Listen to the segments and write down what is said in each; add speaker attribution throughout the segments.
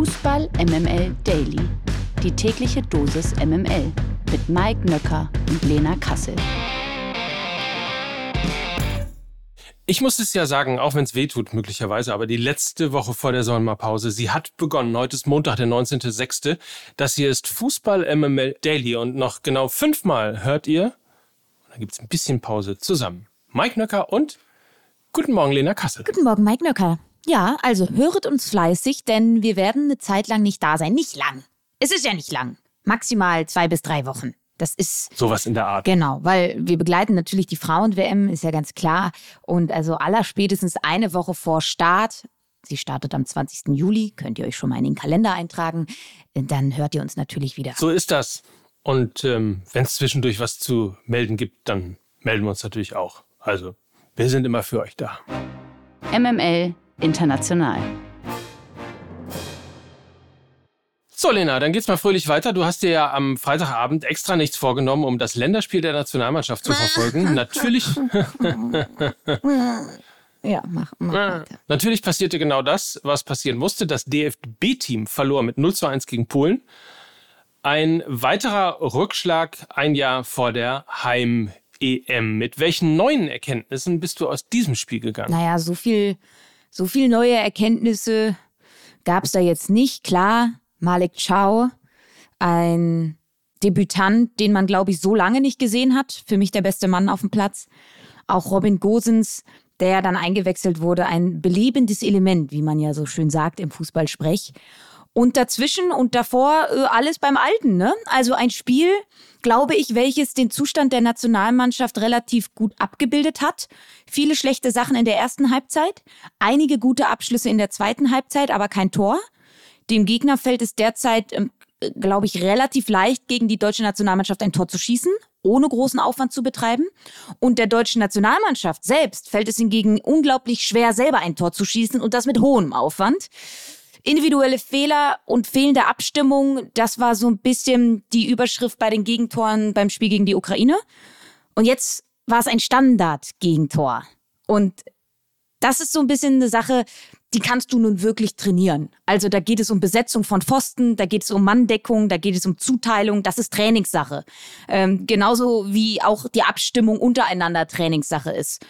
Speaker 1: Fußball MML Daily. Die tägliche Dosis MML mit Mike Nöcker und Lena Kassel.
Speaker 2: Ich muss es ja sagen, auch wenn es weh tut möglicherweise, aber die letzte Woche vor der Sommerpause, sie hat begonnen. Heute ist Montag, der 19.06. Das hier ist Fußball MML Daily und noch genau fünfmal hört ihr, da gibt es ein bisschen Pause, zusammen. Mike Nöcker und Guten Morgen, Lena Kassel.
Speaker 3: Guten Morgen, Mike Nöcker. Ja, also höret uns fleißig, denn wir werden eine Zeit lang nicht da sein. Nicht lang. Es ist ja nicht lang. Maximal zwei bis drei Wochen. Das ist.
Speaker 2: Sowas in der Art.
Speaker 3: Genau, weil wir begleiten natürlich die Frauen-WM, ist ja ganz klar. Und also aller spätestens eine Woche vor Start. Sie startet am 20. Juli, könnt ihr euch schon mal in den Kalender eintragen. Dann hört ihr uns natürlich wieder.
Speaker 2: So ist das. Und ähm, wenn es zwischendurch was zu melden gibt, dann melden wir uns natürlich auch. Also, wir sind immer für euch da.
Speaker 1: MML International.
Speaker 2: So, Lena, dann geht's mal fröhlich weiter. Du hast dir ja am Freitagabend extra nichts vorgenommen, um das Länderspiel der Nationalmannschaft zu verfolgen. Natürlich.
Speaker 3: ja, mach, mach weiter.
Speaker 2: Natürlich passierte genau das, was passieren musste. Das DFB-Team verlor mit 0 zu 1 gegen Polen. Ein weiterer Rückschlag ein Jahr vor der Heim-EM. Mit welchen neuen Erkenntnissen bist du aus diesem Spiel gegangen?
Speaker 3: Naja, so viel, so viel neue Erkenntnisse gab es da jetzt nicht. Klar, Malik Chow, ein Debütant, den man, glaube ich, so lange nicht gesehen hat. Für mich der beste Mann auf dem Platz. Auch Robin Gosens, der dann eingewechselt wurde, ein belebendes Element, wie man ja so schön sagt im Fußballsprech. Und dazwischen und davor äh, alles beim Alten, ne? Also ein Spiel, glaube ich, welches den Zustand der Nationalmannschaft relativ gut abgebildet hat. Viele schlechte Sachen in der ersten Halbzeit, einige gute Abschlüsse in der zweiten Halbzeit, aber kein Tor. Dem Gegner fällt es derzeit, ähm, glaube ich, relativ leicht, gegen die deutsche Nationalmannschaft ein Tor zu schießen, ohne großen Aufwand zu betreiben. Und der deutschen Nationalmannschaft selbst fällt es hingegen unglaublich schwer, selber ein Tor zu schießen und das mit hohem Aufwand. Individuelle Fehler und fehlende Abstimmung, das war so ein bisschen die Überschrift bei den Gegentoren beim Spiel gegen die Ukraine. Und jetzt war es ein Standard-Gegentor. Und das ist so ein bisschen eine Sache, die kannst du nun wirklich trainieren. Also da geht es um Besetzung von Pfosten, da geht es um Manndeckung, da geht es um Zuteilung, das ist Trainingssache. Ähm, genauso wie auch die Abstimmung untereinander Trainingssache ist.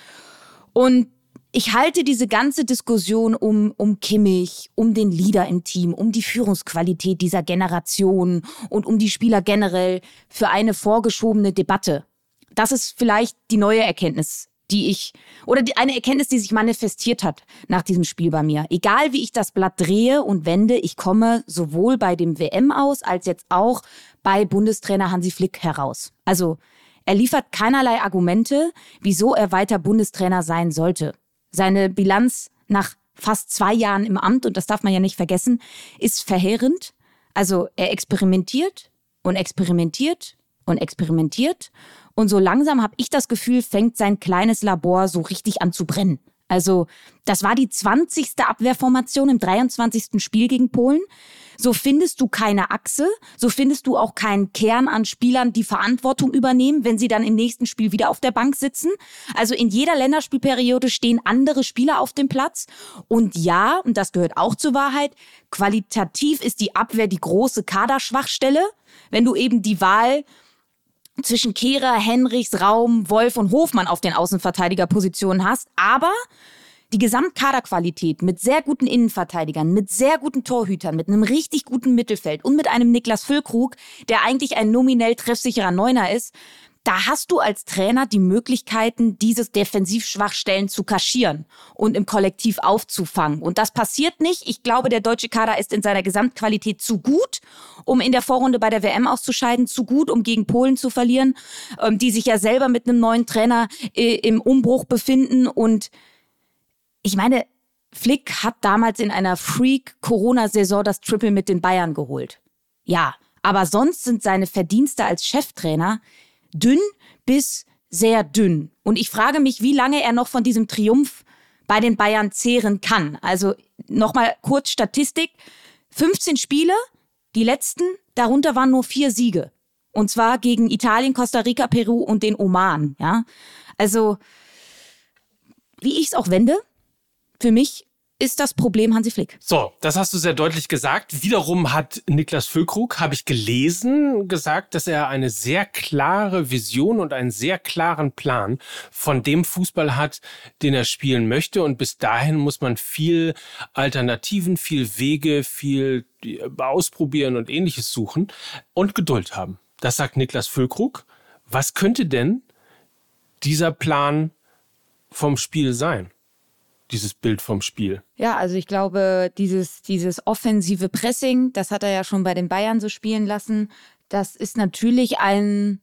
Speaker 3: Und ich halte diese ganze Diskussion um, um Kimmich, um den Leader im Team, um die Führungsqualität dieser Generation und um die Spieler generell für eine vorgeschobene Debatte. Das ist vielleicht die neue Erkenntnis, die ich, oder die, eine Erkenntnis, die sich manifestiert hat nach diesem Spiel bei mir. Egal wie ich das Blatt drehe und wende, ich komme sowohl bei dem WM aus als jetzt auch bei Bundestrainer Hansi Flick heraus. Also, er liefert keinerlei Argumente, wieso er weiter Bundestrainer sein sollte. Seine Bilanz nach fast zwei Jahren im Amt, und das darf man ja nicht vergessen, ist verheerend. Also er experimentiert und experimentiert und experimentiert. Und so langsam habe ich das Gefühl, fängt sein kleines Labor so richtig an zu brennen. Also das war die 20. Abwehrformation im 23. Spiel gegen Polen. So findest du keine Achse, so findest du auch keinen Kern an Spielern, die Verantwortung übernehmen, wenn sie dann im nächsten Spiel wieder auf der Bank sitzen. Also in jeder Länderspielperiode stehen andere Spieler auf dem Platz. Und ja, und das gehört auch zur Wahrheit, qualitativ ist die Abwehr die große Kaderschwachstelle. Wenn du eben die Wahl zwischen Kehrer, Henrichs, Raum, Wolf und Hofmann auf den Außenverteidigerpositionen hast. Aber die Gesamtkaderqualität mit sehr guten Innenverteidigern, mit sehr guten Torhütern, mit einem richtig guten Mittelfeld und mit einem Niklas Füllkrug, der eigentlich ein nominell treffsicherer Neuner ist, da hast du als Trainer die Möglichkeiten, dieses Defensivschwachstellen zu kaschieren und im Kollektiv aufzufangen. Und das passiert nicht. Ich glaube, der deutsche Kader ist in seiner Gesamtqualität zu gut, um in der Vorrunde bei der WM auszuscheiden, zu gut, um gegen Polen zu verlieren, ähm, die sich ja selber mit einem neuen Trainer äh, im Umbruch befinden und ich meine, Flick hat damals in einer Freak-Corona-Saison das Triple mit den Bayern geholt. Ja, aber sonst sind seine Verdienste als Cheftrainer dünn bis sehr dünn. Und ich frage mich, wie lange er noch von diesem Triumph bei den Bayern zehren kann. Also nochmal kurz Statistik. 15 Spiele, die letzten, darunter waren nur vier Siege. Und zwar gegen Italien, Costa Rica, Peru und den Oman. Ja, also wie ich es auch wende, für mich ist das Problem Hansi Flick.
Speaker 2: So, das hast du sehr deutlich gesagt. Wiederum hat Niklas Füllkrug, habe ich gelesen, gesagt, dass er eine sehr klare Vision und einen sehr klaren Plan von dem Fußball hat, den er spielen möchte. Und bis dahin muss man viel Alternativen, viel Wege, viel ausprobieren und ähnliches suchen und Geduld haben. Das sagt Niklas Füllkrug. Was könnte denn dieser Plan vom Spiel sein? Dieses Bild vom Spiel?
Speaker 3: Ja, also ich glaube, dieses, dieses offensive Pressing, das hat er ja schon bei den Bayern so spielen lassen. Das ist natürlich ein,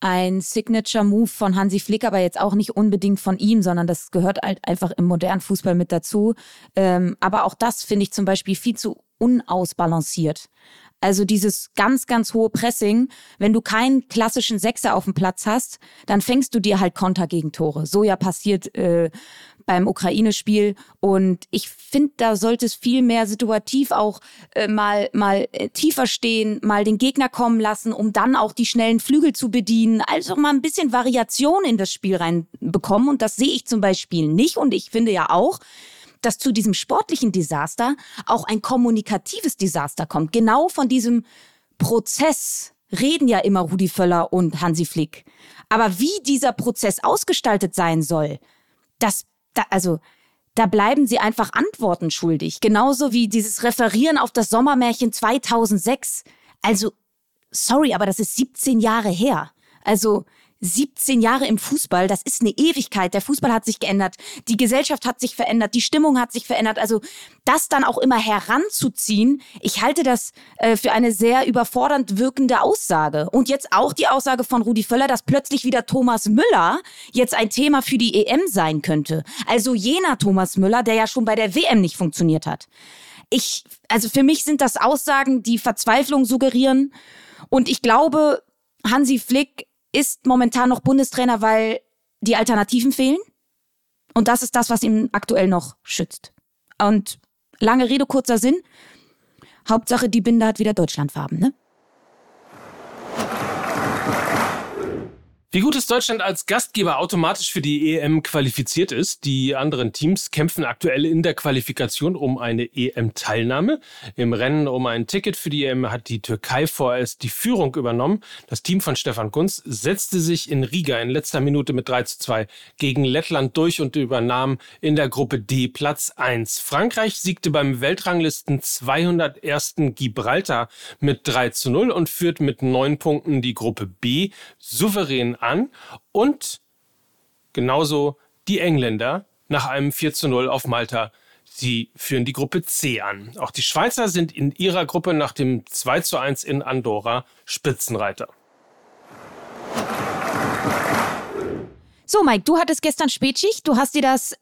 Speaker 3: ein Signature-Move von Hansi Flick, aber jetzt auch nicht unbedingt von ihm, sondern das gehört halt einfach im modernen Fußball mit dazu. Ähm, aber auch das finde ich zum Beispiel viel zu unausbalanciert. Also dieses ganz, ganz hohe Pressing. Wenn du keinen klassischen Sechser auf dem Platz hast, dann fängst du dir halt Konter gegen Tore. So ja passiert äh, beim Ukraine-Spiel. Und ich finde, da sollte es viel mehr situativ auch äh, mal, mal äh, tiefer stehen, mal den Gegner kommen lassen, um dann auch die schnellen Flügel zu bedienen. Also mal ein bisschen Variation in das Spiel reinbekommen. Und das sehe ich zum Beispiel nicht. Und ich finde ja auch, dass zu diesem sportlichen Desaster auch ein kommunikatives Desaster kommt. Genau von diesem Prozess reden ja immer Rudi Völler und Hansi Flick. Aber wie dieser Prozess ausgestaltet sein soll, das, da, also, da bleiben sie einfach Antworten schuldig. Genauso wie dieses Referieren auf das Sommermärchen 2006. Also, sorry, aber das ist 17 Jahre her. Also, 17 Jahre im Fußball, das ist eine Ewigkeit. Der Fußball hat sich geändert, die Gesellschaft hat sich verändert, die Stimmung hat sich verändert. Also das dann auch immer heranzuziehen, ich halte das äh, für eine sehr überfordernd wirkende Aussage. Und jetzt auch die Aussage von Rudi Völler, dass plötzlich wieder Thomas Müller jetzt ein Thema für die EM sein könnte. Also jener Thomas Müller, der ja schon bei der WM nicht funktioniert hat. Ich, also für mich sind das Aussagen, die Verzweiflung suggerieren. Und ich glaube, Hansi Flick ist momentan noch Bundestrainer, weil die Alternativen fehlen. Und das ist das, was ihn aktuell noch schützt. Und lange Rede, kurzer Sinn. Hauptsache, die Binde hat wieder Deutschlandfarben, ne?
Speaker 2: Wie gut ist Deutschland als Gastgeber automatisch für die EM qualifiziert ist. Die anderen Teams kämpfen aktuell in der Qualifikation um eine EM-Teilnahme. Im Rennen um ein Ticket für die EM hat die Türkei vorerst die Führung übernommen. Das Team von Stefan Kunz setzte sich in Riga in letzter Minute mit 3 zu 2 gegen Lettland durch und übernahm in der Gruppe D Platz 1. Frankreich siegte beim Weltranglisten 201. Gibraltar mit 3 zu 0 und führt mit neun Punkten die Gruppe B souverän an und genauso die Engländer nach einem 4 zu 0 auf Malta. Sie führen die Gruppe C an. Auch die Schweizer sind in ihrer Gruppe nach dem 2 zu 1 in Andorra Spitzenreiter.
Speaker 3: So, Mike, du hattest gestern Spätschicht. Du hast dir das,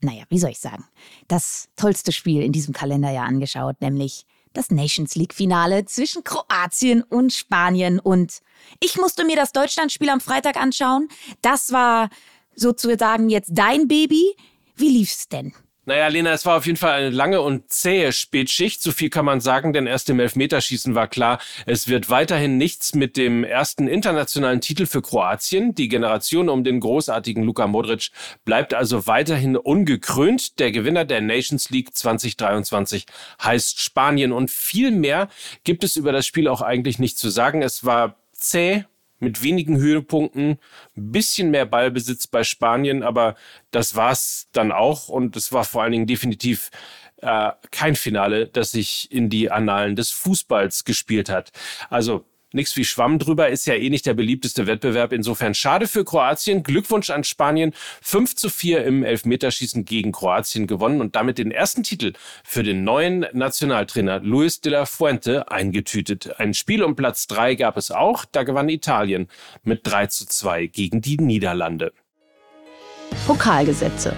Speaker 3: naja, wie soll ich sagen, das tollste Spiel in diesem Kalenderjahr angeschaut, nämlich das Nations League-Finale zwischen Kroatien und Spanien. Und ich musste mir das Deutschlandspiel am Freitag anschauen. Das war sozusagen jetzt dein Baby. Wie lief's denn?
Speaker 2: Naja, Lena, es war auf jeden Fall eine lange und zähe Spätschicht. So viel kann man sagen, denn erst im Elfmeterschießen war klar, es wird weiterhin nichts mit dem ersten internationalen Titel für Kroatien. Die Generation um den großartigen Luka Modric bleibt also weiterhin ungekrönt. Der Gewinner der Nations League 2023 heißt Spanien und viel mehr gibt es über das Spiel auch eigentlich nicht zu sagen. Es war zäh, mit wenigen Höhepunkten, ein bisschen mehr Ballbesitz bei Spanien, aber das war's dann auch und es war vor allen Dingen definitiv äh, kein Finale, das sich in die Annalen des Fußballs gespielt hat. Also Nichts wie Schwamm drüber ist ja eh nicht der beliebteste Wettbewerb. Insofern schade für Kroatien. Glückwunsch an Spanien. 5 zu 4 im Elfmeterschießen gegen Kroatien gewonnen und damit den ersten Titel für den neuen Nationaltrainer Luis de la Fuente eingetütet. Ein Spiel um Platz 3 gab es auch. Da gewann Italien mit 3 zu 2 gegen die Niederlande.
Speaker 1: Pokalgesetze.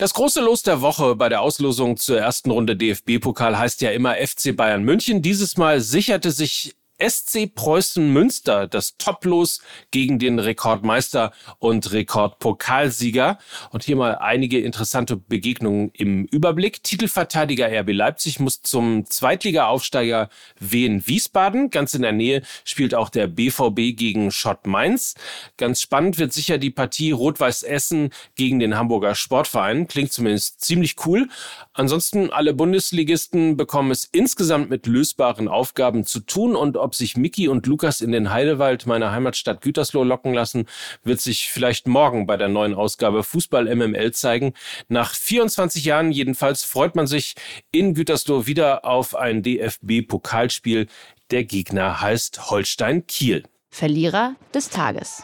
Speaker 2: Das große Los der Woche bei der Auslosung zur ersten Runde DFB-Pokal heißt ja immer FC Bayern München. Dieses Mal sicherte sich SC Preußen Münster, das Toplos gegen den Rekordmeister und Rekordpokalsieger. Und hier mal einige interessante Begegnungen im Überblick. Titelverteidiger RB Leipzig muss zum Zweitliga-Aufsteiger Wien Wiesbaden. Ganz in der Nähe spielt auch der BVB gegen Schott Mainz. Ganz spannend wird sicher die Partie Rot-Weiß Essen gegen den Hamburger Sportverein. Klingt zumindest ziemlich cool. Ansonsten alle Bundesligisten bekommen es insgesamt mit lösbaren Aufgaben zu tun und ob sich Mickey und Lukas in den Heidewald meiner Heimatstadt Gütersloh locken lassen, wird sich vielleicht morgen bei der neuen Ausgabe Fußball MML zeigen. Nach 24 Jahren jedenfalls freut man sich in Gütersloh wieder auf ein DFB-Pokalspiel. Der Gegner heißt Holstein Kiel.
Speaker 1: Verlierer des Tages.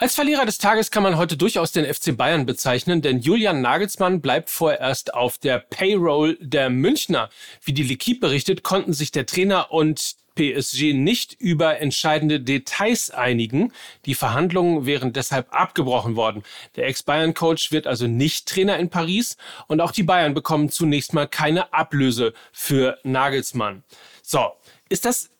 Speaker 2: Als Verlierer des Tages kann man heute durchaus den FC Bayern bezeichnen, denn Julian Nagelsmann bleibt vorerst auf der Payroll der Münchner. Wie die L'Equipe berichtet, konnten sich der Trainer und PSG nicht über entscheidende Details einigen. Die Verhandlungen wären deshalb abgebrochen worden. Der Ex-Bayern-Coach wird also nicht Trainer in Paris und auch die Bayern bekommen zunächst mal keine Ablöse für Nagelsmann. So, ist das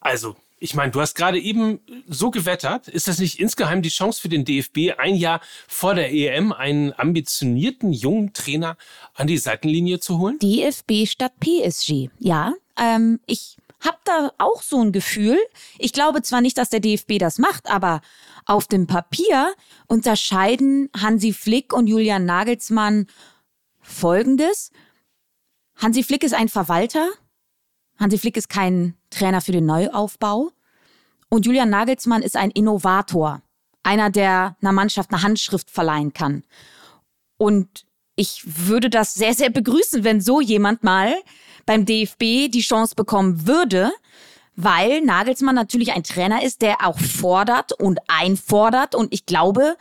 Speaker 2: also ich meine, du hast gerade eben so gewettert. Ist das nicht insgeheim die Chance für den DFB, ein Jahr vor der EM einen ambitionierten jungen Trainer an die Seitenlinie zu holen?
Speaker 3: DFB statt PSG. Ja, ähm, ich habe da auch so ein Gefühl. Ich glaube zwar nicht, dass der DFB das macht, aber auf dem Papier unterscheiden Hansi Flick und Julian Nagelsmann Folgendes. Hansi Flick ist ein Verwalter. Hansi Flick ist kein Trainer für den Neuaufbau. Und Julian Nagelsmann ist ein Innovator, einer, der einer Mannschaft eine Handschrift verleihen kann. Und ich würde das sehr, sehr begrüßen, wenn so jemand mal beim DFB die Chance bekommen würde, weil Nagelsmann natürlich ein Trainer ist, der auch fordert und einfordert. Und ich glaube,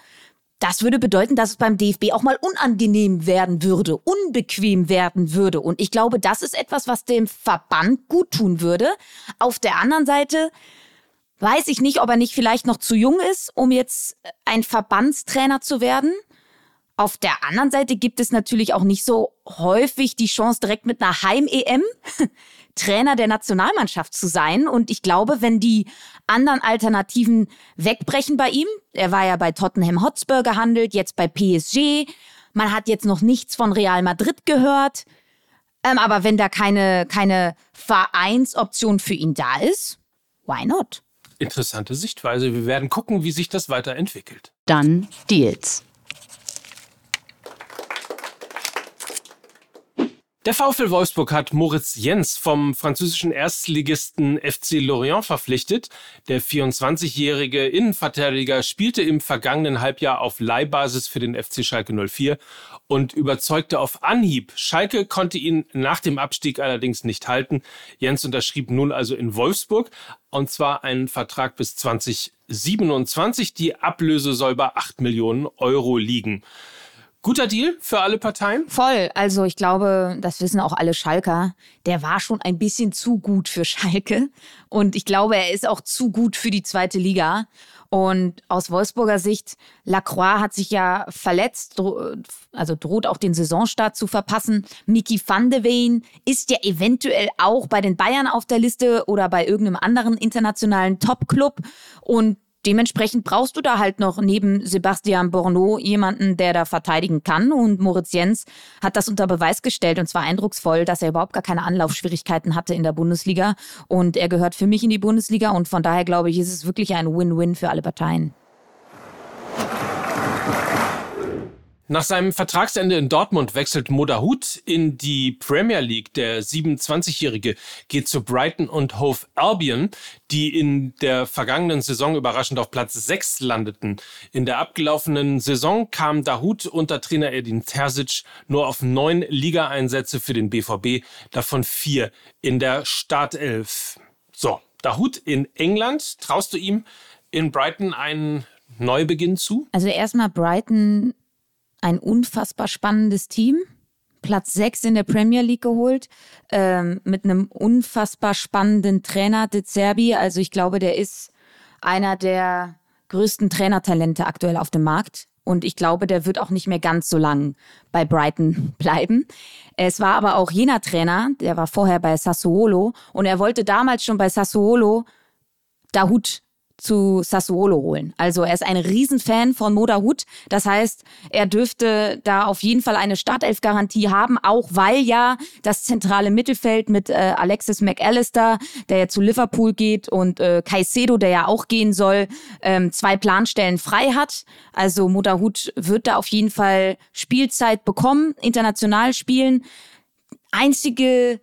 Speaker 3: das würde bedeuten, dass es beim DFB auch mal unangenehm werden würde, unbequem werden würde. Und ich glaube, das ist etwas, was dem Verband gut tun würde. Auf der anderen Seite weiß ich nicht, ob er nicht vielleicht noch zu jung ist, um jetzt ein Verbandstrainer zu werden. Auf der anderen Seite gibt es natürlich auch nicht so häufig die Chance, direkt mit einer Heim-EM Trainer der Nationalmannschaft zu sein. Und ich glaube, wenn die anderen Alternativen wegbrechen bei ihm, er war ja bei Tottenham Hotspur gehandelt, jetzt bei PSG, man hat jetzt noch nichts von Real Madrid gehört. Ähm, aber wenn da keine, keine Vereinsoption für ihn da ist, why not?
Speaker 2: Interessante Sichtweise. Wir werden gucken, wie sich das weiterentwickelt.
Speaker 1: Dann Deals.
Speaker 2: Der VfL Wolfsburg hat Moritz Jens vom französischen Erstligisten FC Lorient verpflichtet. Der 24-jährige Innenverteidiger spielte im vergangenen Halbjahr auf Leihbasis für den FC Schalke 04 und überzeugte auf Anhieb. Schalke konnte ihn nach dem Abstieg allerdings nicht halten. Jens unterschrieb nun also in Wolfsburg und zwar einen Vertrag bis 2027. Die Ablöse soll bei 8 Millionen Euro liegen. Guter Deal für alle Parteien?
Speaker 3: Voll. Also ich glaube, das wissen auch alle Schalker. Der war schon ein bisschen zu gut für Schalke. Und ich glaube, er ist auch zu gut für die zweite Liga. Und aus Wolfsburger Sicht, Lacroix hat sich ja verletzt, also droht auch den Saisonstart zu verpassen. Miki van de Ween ist ja eventuell auch bei den Bayern auf der Liste oder bei irgendeinem anderen internationalen Top-Club. Und dementsprechend brauchst du da halt noch neben Sebastian Borneau jemanden, der da verteidigen kann. Und Moritz Jens hat das unter Beweis gestellt und zwar eindrucksvoll, dass er überhaupt gar keine Anlaufschwierigkeiten hatte in der Bundesliga. Und er gehört für mich in die Bundesliga und von daher glaube ich, ist es wirklich ein Win-Win für alle Parteien.
Speaker 2: Nach seinem Vertragsende in Dortmund wechselt Modahut in die Premier League. Der 27-Jährige geht zu Brighton und Hove Albion, die in der vergangenen Saison überraschend auf Platz 6 landeten. In der abgelaufenen Saison kam Dahut unter Trainer Edin Terzic nur auf neun Ligaeinsätze für den BVB, davon vier in der Startelf. So, Dahut in England. Traust du ihm in Brighton einen Neubeginn zu?
Speaker 3: Also erstmal Brighton ein unfassbar spannendes Team. Platz 6 in der Premier League geholt, ähm, mit einem unfassbar spannenden Trainer, De Zerbi. Also ich glaube, der ist einer der größten Trainertalente aktuell auf dem Markt. Und ich glaube, der wird auch nicht mehr ganz so lang bei Brighton bleiben. Es war aber auch jener Trainer, der war vorher bei Sassuolo und er wollte damals schon bei Sassuolo Dahut zu Sassuolo holen. Also er ist ein Riesenfan von Moda Hut. Das heißt, er dürfte da auf jeden Fall eine Startelf-Garantie haben, auch weil ja das zentrale Mittelfeld mit äh, Alexis McAllister, der ja zu Liverpool geht, und äh, Caicedo, der ja auch gehen soll, ähm, zwei Planstellen frei hat. Also Moda Hut wird da auf jeden Fall Spielzeit bekommen, international spielen. Einzige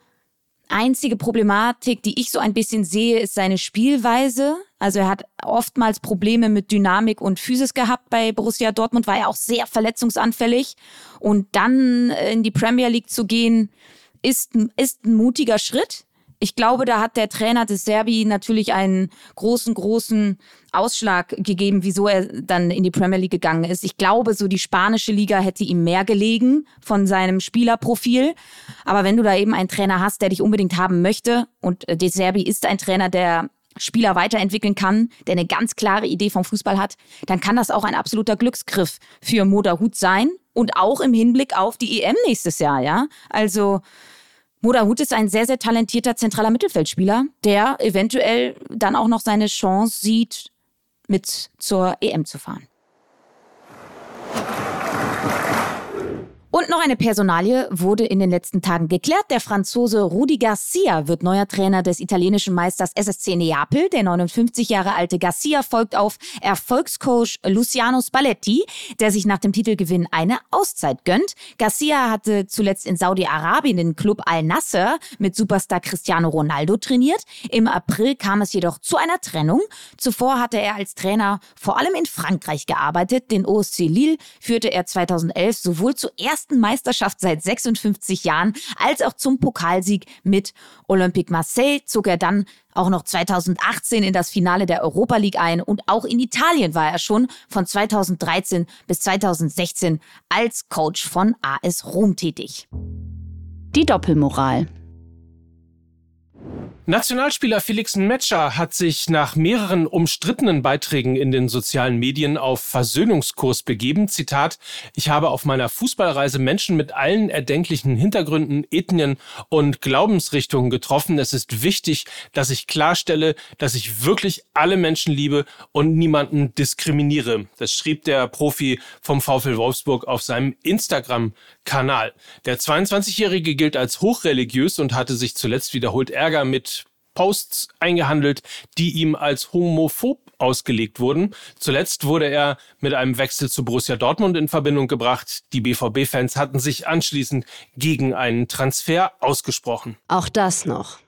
Speaker 3: einzige Problematik, die ich so ein bisschen sehe, ist seine Spielweise. Also er hat oftmals Probleme mit Dynamik und Physis gehabt bei Borussia Dortmund, war ja auch sehr verletzungsanfällig. Und dann in die Premier League zu gehen, ist, ist ein mutiger Schritt. Ich glaube, da hat der Trainer des Serbi natürlich einen großen, großen Ausschlag gegeben, wieso er dann in die Premier League gegangen ist. Ich glaube, so die spanische Liga hätte ihm mehr gelegen von seinem Spielerprofil. Aber wenn du da eben einen Trainer hast, der dich unbedingt haben möchte, und De Serbi ist ein Trainer, der Spieler weiterentwickeln kann, der eine ganz klare Idee vom Fußball hat, dann kann das auch ein absoluter Glücksgriff für Moda Hut sein und auch im Hinblick auf die EM nächstes Jahr, ja? Also Moda Hut ist ein sehr, sehr talentierter zentraler Mittelfeldspieler, der eventuell dann auch noch seine Chance sieht, mit zur EM zu fahren. Und noch eine Personalie wurde in den letzten Tagen geklärt. Der Franzose Rudi Garcia wird neuer Trainer des italienischen Meisters SSC Neapel. Der 59 Jahre alte Garcia folgt auf Erfolgscoach Luciano Spalletti, der sich nach dem Titelgewinn eine Auszeit gönnt. Garcia hatte zuletzt in Saudi-Arabien den Club Al Nasser mit Superstar Cristiano Ronaldo trainiert. Im April kam es jedoch zu einer Trennung. Zuvor hatte er als Trainer vor allem in Frankreich gearbeitet. Den OSC Lille führte er 2011 sowohl zuerst ersten Meisterschaft seit 56 Jahren, als auch zum Pokalsieg mit Olympique Marseille zog er dann auch noch 2018 in das Finale der Europa League ein und auch in Italien war er schon von 2013 bis 2016 als Coach von AS Rom tätig.
Speaker 1: Die Doppelmoral.
Speaker 2: Nationalspieler Felix Metscher hat sich nach mehreren umstrittenen Beiträgen in den sozialen Medien auf Versöhnungskurs begeben. Zitat, ich habe auf meiner Fußballreise Menschen mit allen erdenklichen Hintergründen, Ethnien und Glaubensrichtungen getroffen. Es ist wichtig, dass ich klarstelle, dass ich wirklich alle Menschen liebe und niemanden diskriminiere. Das schrieb der Profi vom VfL Wolfsburg auf seinem Instagram-Kanal. Der 22-Jährige gilt als hochreligiös und hatte sich zuletzt wiederholt Ärger mit Posts eingehandelt, die ihm als homophob ausgelegt wurden. Zuletzt wurde er mit einem Wechsel zu Borussia Dortmund in Verbindung gebracht. Die BVB-Fans hatten sich anschließend gegen einen Transfer ausgesprochen.
Speaker 4: Auch das noch.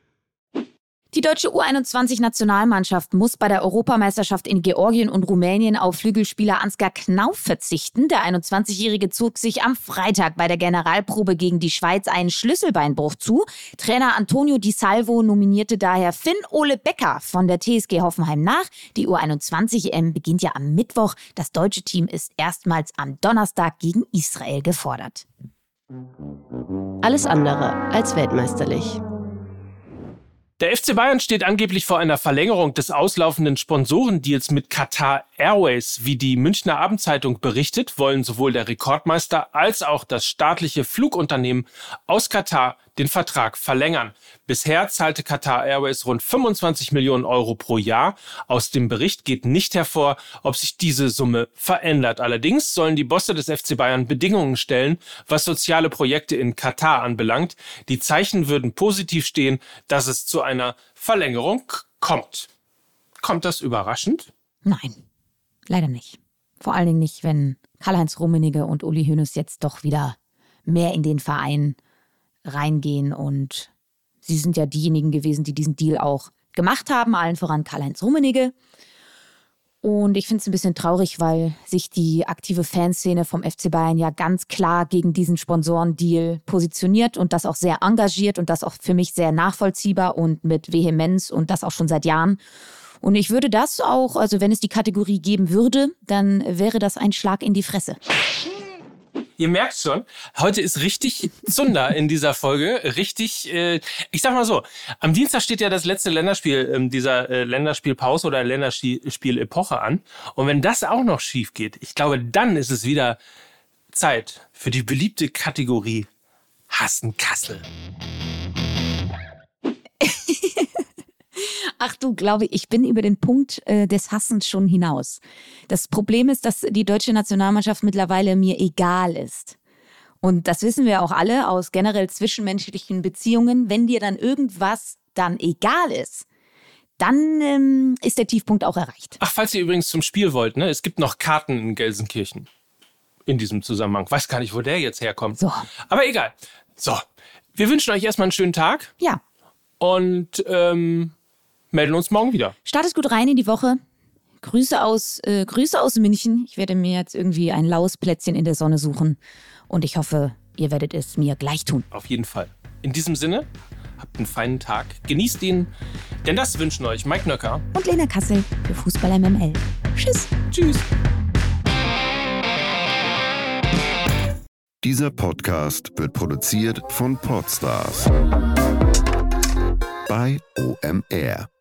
Speaker 3: Die deutsche U21-Nationalmannschaft muss bei der Europameisterschaft in Georgien und Rumänien auf Flügelspieler Ansgar Knauf verzichten. Der 21-Jährige zog sich am Freitag bei der Generalprobe gegen die Schweiz einen Schlüsselbeinbruch zu. Trainer Antonio Di Salvo nominierte daher Finn Ole Becker von der TSG Hoffenheim nach. Die U21-EM beginnt ja am Mittwoch. Das deutsche Team ist erstmals am Donnerstag gegen Israel gefordert.
Speaker 4: Alles andere als weltmeisterlich.
Speaker 2: Der FC Bayern steht angeblich vor einer Verlängerung des auslaufenden Sponsorendeals mit Qatar Airways. Wie die Münchner Abendzeitung berichtet, wollen sowohl der Rekordmeister als auch das staatliche Flugunternehmen aus Katar den Vertrag verlängern. Bisher zahlte Qatar Airways rund 25 Millionen Euro pro Jahr. Aus dem Bericht geht nicht hervor, ob sich diese Summe verändert. Allerdings sollen die Bosse des FC Bayern Bedingungen stellen, was soziale Projekte in Katar anbelangt. Die Zeichen würden positiv stehen, dass es zu einer Verlängerung kommt. Kommt das überraschend?
Speaker 3: Nein, leider nicht. Vor allen Dingen nicht, wenn Karl-Heinz Rummenigge und Uli Hoeneß jetzt doch wieder mehr in den Verein reingehen. Und sie sind ja diejenigen gewesen, die diesen Deal auch gemacht haben, allen voran Karl-Heinz Rummenigge. Und ich finde es ein bisschen traurig, weil sich die aktive Fanszene vom FC Bayern ja ganz klar gegen diesen Sponsorendeal positioniert und das auch sehr engagiert und das auch für mich sehr nachvollziehbar und mit Vehemenz und das auch schon seit Jahren. Und ich würde das auch, also wenn es die Kategorie geben würde, dann wäre das ein Schlag in die Fresse.
Speaker 2: Ihr merkt schon, heute ist richtig Zunder in dieser Folge. Richtig, äh, ich sag mal so, am Dienstag steht ja das letzte Länderspiel ähm, dieser äh, Länderspielpause oder Länderspiel-Epoche an. Und wenn das auch noch schief geht, ich glaube, dann ist es wieder Zeit für die beliebte Kategorie Hassen Kassel.
Speaker 3: Ach du, glaube ich, bin über den Punkt äh, des Hassens schon hinaus. Das Problem ist, dass die deutsche Nationalmannschaft mittlerweile mir egal ist. Und das wissen wir auch alle aus generell zwischenmenschlichen Beziehungen. Wenn dir dann irgendwas dann egal ist, dann ähm, ist der Tiefpunkt auch erreicht.
Speaker 2: Ach, falls ihr übrigens zum Spiel wollt, ne? es gibt noch Karten in Gelsenkirchen. In diesem Zusammenhang. Weiß gar nicht, wo der jetzt herkommt.
Speaker 3: So.
Speaker 2: Aber egal. So. Wir wünschen euch erstmal einen schönen Tag.
Speaker 3: Ja.
Speaker 2: Und ähm, melden uns morgen wieder.
Speaker 3: Startet gut rein in die Woche. Grüße aus, äh, Grüße aus München. Ich werde mir jetzt irgendwie ein laues Plätzchen in der Sonne suchen. Und ich hoffe, ihr werdet es mir gleich tun.
Speaker 2: Auf jeden Fall. In diesem Sinne, habt einen feinen Tag. Genießt ihn. Denn das wünschen euch Mike Nöcker
Speaker 3: und Lena Kassel für Fußball MML. Tschüss.
Speaker 2: Tschüss.
Speaker 5: Dieser Podcast wird produziert von Podstars bei OMR.